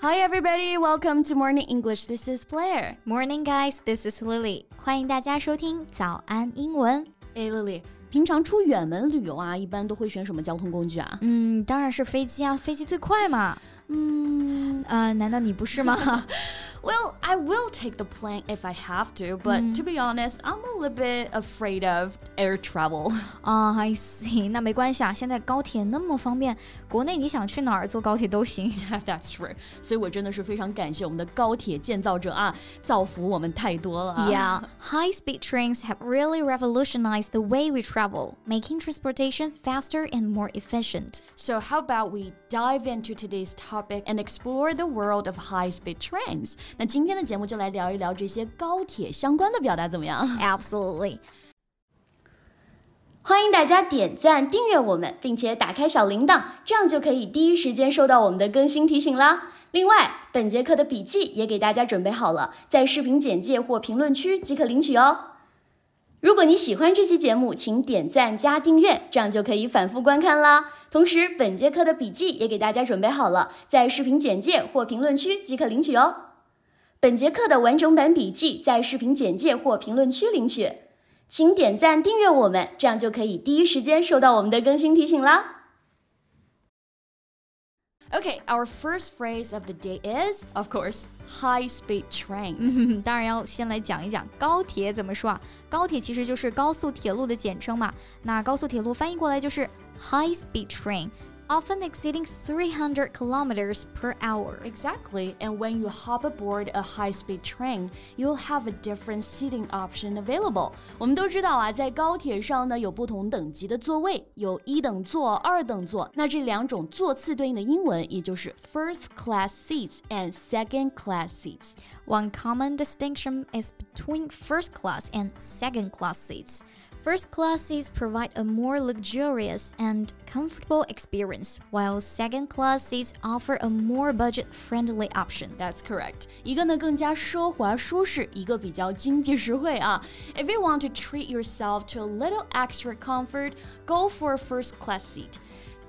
Hi, everybody. Welcome to Morning English. This is Blair. Morning, guys. This is Lily. 欢迎大家收听早安英文。哎，Lily，平常出远门旅游啊，一般都会选什么交通工具啊？嗯，当然是飞机啊，飞机最快嘛。嗯，呃，难道你不是吗 ？Well, I will take the plane if I have to, but mm. to be honest, I'm a little bit afraid of air travel. 啊、uh,，I see，那没关系啊，现在高铁那么方便，国内你想去哪儿坐高铁都行。That's true，所以我真的是非常感谢我们的高铁建造者啊，造福我们太多了。Yeah, high-speed trains have really revolutionized the way we travel, making transportation faster and more efficient. So how about we dive into today's topic and explore the world of high-speed trains? 那今天的节目就来聊一聊这些高铁相关的表达，怎么样？Absolutely。欢迎大家点赞、订阅我们，并且打开小铃铛，这样就可以第一时间收到我们的更新提醒啦。另外，本节课的笔记也给大家准备好了，在视频简介或评论区即可领取哦。如果你喜欢这期节目，请点赞加订阅，这样就可以反复观看啦。同时，本节课的笔记也给大家准备好了，在视频简介或评论区即可领取哦。本节课的完整版笔记在视频简介或评论区领取，请点赞订阅我们，这样就可以第一时间收到我们的更新提醒啦。Okay, our first phrase of the day is, of course, high-speed train. 嗯，当然要先来讲一讲高铁怎么说啊？高铁其实就是高速铁路的简称嘛。那高速铁路翻译过来就是 high-speed train。often exceeding 300 kilometers per hour. Exactly, and when you hop aboard a high-speed train, you'll have a different seating option available. 我们都知道啊，在高铁上呢有不同等级的座位，有一等座、二等座。那这两种座次对应的英文也就是 first class seats and second class seats. One common distinction is between first class and second class seats. First class seats provide a more luxurious and comfortable experience, while second class seats offer a more budget friendly option. That's correct. 一个呢更加奢华舒适，一个比较经济实惠啊。If you want to treat yourself to a little extra comfort, go for a first class seat.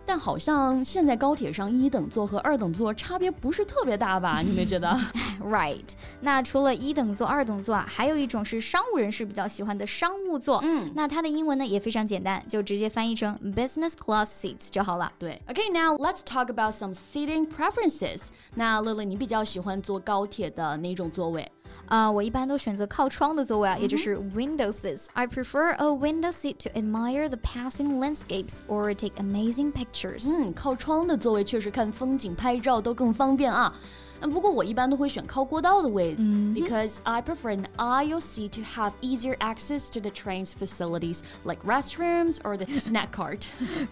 但好像现在高铁上一等座和二等座差别不是特别大吧？你没觉得？Right。那除了一等座、二等座啊，还有一种是商务人士比较喜欢的商务座。嗯，那它的英文呢也非常简单，就直接翻译成 business class seats 就好了。对。Okay，now let's talk about some seating preferences。那乐乐，你比较喜欢坐高铁的哪种座位？啊，我一般都选择靠窗的座位啊，也就是 window seats. I prefer a window seat to admire the passing landscapes or take amazing pictures. 嗯，靠窗的座位确实看风景、拍照都更方便啊。嗯，不过我一般都会选靠过道的位置，because I prefer an aisle seat to have easier access to the train's facilities like restrooms or the snack cart.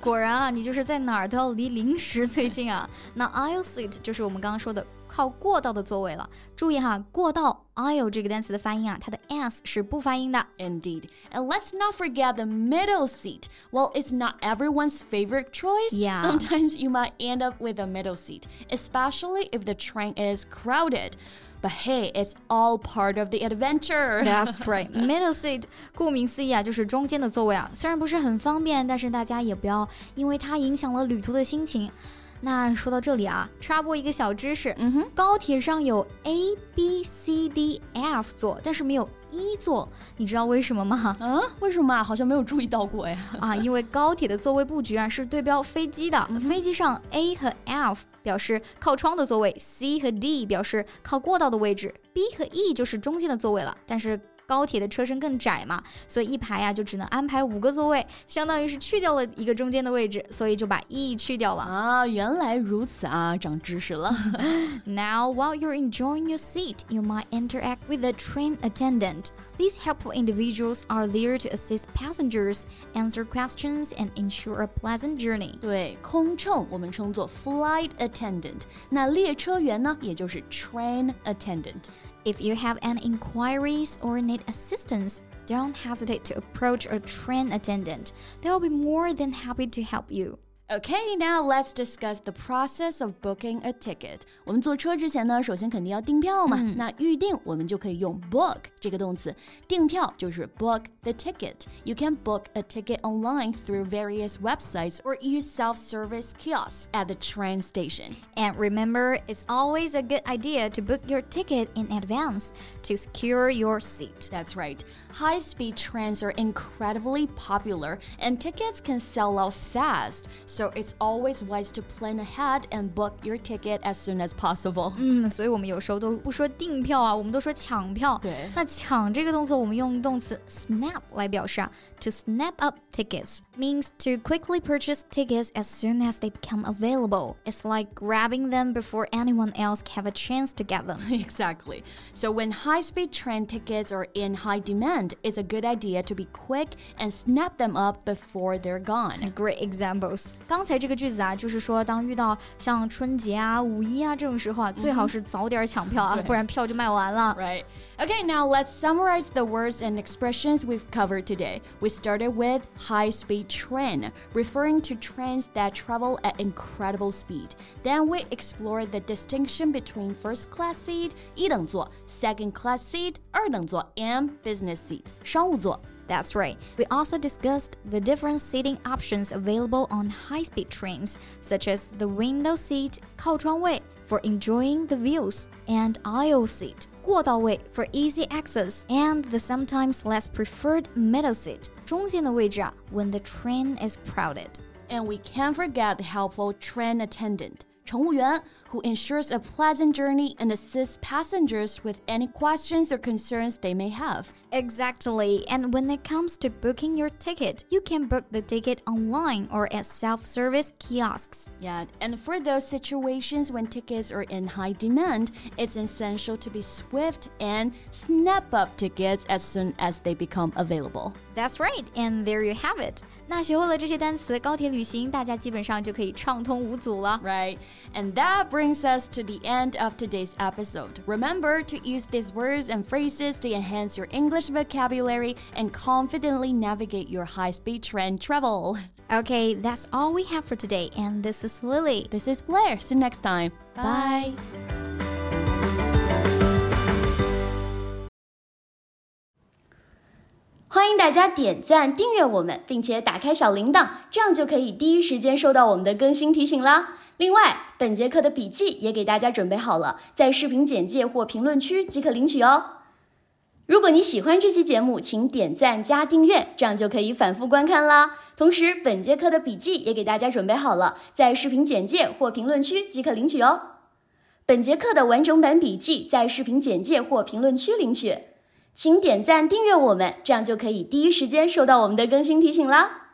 果然啊，你就是在哪儿都要离零食最近啊。那 aisle seat 就是我们刚刚说的 靠过道的座位了。注意哈，过道 aisle 这个单词的发音啊，它的 s 是不发音的。Indeed, and let's not forget the middle seat. Well, it's not everyone's favorite choice. Yeah. Sometimes you might end up with a middle seat, especially if the train is crowded. But hey, it's all part of the adventure. That's right. Middle seat，顾名思义啊，就是中间的座位啊。虽然不是很方便，但是大家也不要因为它影响了旅途的心情。 那说到这里啊，插播一个小知识，嗯哼，高铁上有 A B C D F 座，但是没有一座，你知道为什么吗？嗯，为什么啊？好像没有注意到过呀。啊，因为高铁的座位布局啊是对标飞机的，飞机上 A 和 F 表示靠窗的座位，C 和 D 表示靠过道的位置，B 和 E 就是中间的座位了，但是。高铁的车身更窄嘛，所以一排呀就只能安排五个座位，相当于是去掉了一个中间的位置，所以就把 E 去掉了啊。原来如此啊，长知识了。Now, while you're enjoying your seat, you might interact with the train attendant. These helpful individuals are there to assist passengers, answer questions, and ensure a pleasant journey. 对，空乘我们称作 flight attendant，那列车员呢，也就是 train attendant。 If you have any inquiries or need assistance, don't hesitate to approach a train attendant. They will be more than happy to help you. Okay, now let's discuss the process of booking a ticket. 我们坐车之前呢，首先肯定要订票嘛。嗯、那预定我们就可以用 book 这个动词，订票就是 book the ticket. You can book a ticket online through various websites or use self-service kiosks at the train station. And remember, it's always a good idea to book your ticket in advance to secure your seat. That's right. High-speed trains are incredibly popular and tickets can sell out fast. So it's always wise to plan ahead and book your ticket as soon as possible. 嗯，所以我们有时候都不说订票啊，我们都说抢票。对那抢这个动作，我们用动词 snap 来表示啊。To snap up tickets means to quickly purchase tickets as soon as they become available. It's like grabbing them before anyone else have a chance to get them. Exactly. So when high-speed train tickets are in high demand, it's a good idea to be quick and snap them up before they're gone. Great examples. 刚才这个句子啊，就是说当遇到像春节啊、五一啊这种时候啊，最好是早点抢票啊，对不然票就卖完了。 Right. Okay, now let's summarize the words and expressions we've covered today. We started with high speed train, referring to trains that travel at incredible speed. Then we explored the distinction between first class seat, 一等座, second class seat, 二等座, and business seat, 商务座. That's right. We also discussed the different seating options available on high speed trains, such as the window seat, 靠窗位 for enjoying the views, and aisle seat, 过道位 for easy access, and the sometimes less preferred middle seat, 中间的位置啊 when the train is crowded. And we can't forget the helpful train attendant. 乘务员 who ensures a pleasant journey and assists passengers with any questions or concerns they may have. Exactly. And when it comes to booking your ticket, you can book the ticket online or at self service kiosks. Yeah, and for those situations when tickets are in high demand, it's essential to be swift and snap up tickets as soon as they become available. That's right, and there you have it. 那学会了这些单词，高铁旅行大家基本上就可以畅通无阻了。 Right, and that brings us to the end of today's episode. Remember to use these words and phrases to enhance your English vocabulary and confidently navigate your high speed train travel. Okay, that's all we have for today, and this is Lily. This is Blair. See you next time. Bye. 欢迎大家点赞、订阅我们，并且打开小铃铛，这样就可以第一时间收到我们的更新提醒啦。另外，本节课的笔记也给大家准备好了，在视频简介或评论区即可领取哦。如果你喜欢这期节目，请点赞加订阅，这样就可以反复观看啦。同时，本节课的笔记也给大家准备好了，在视频简介或评论区即可领取哦。本节课的完整版笔记在视频简介或评论区领取。请点赞订阅我们，这样就可以第一时间收到我们的更新提醒啦。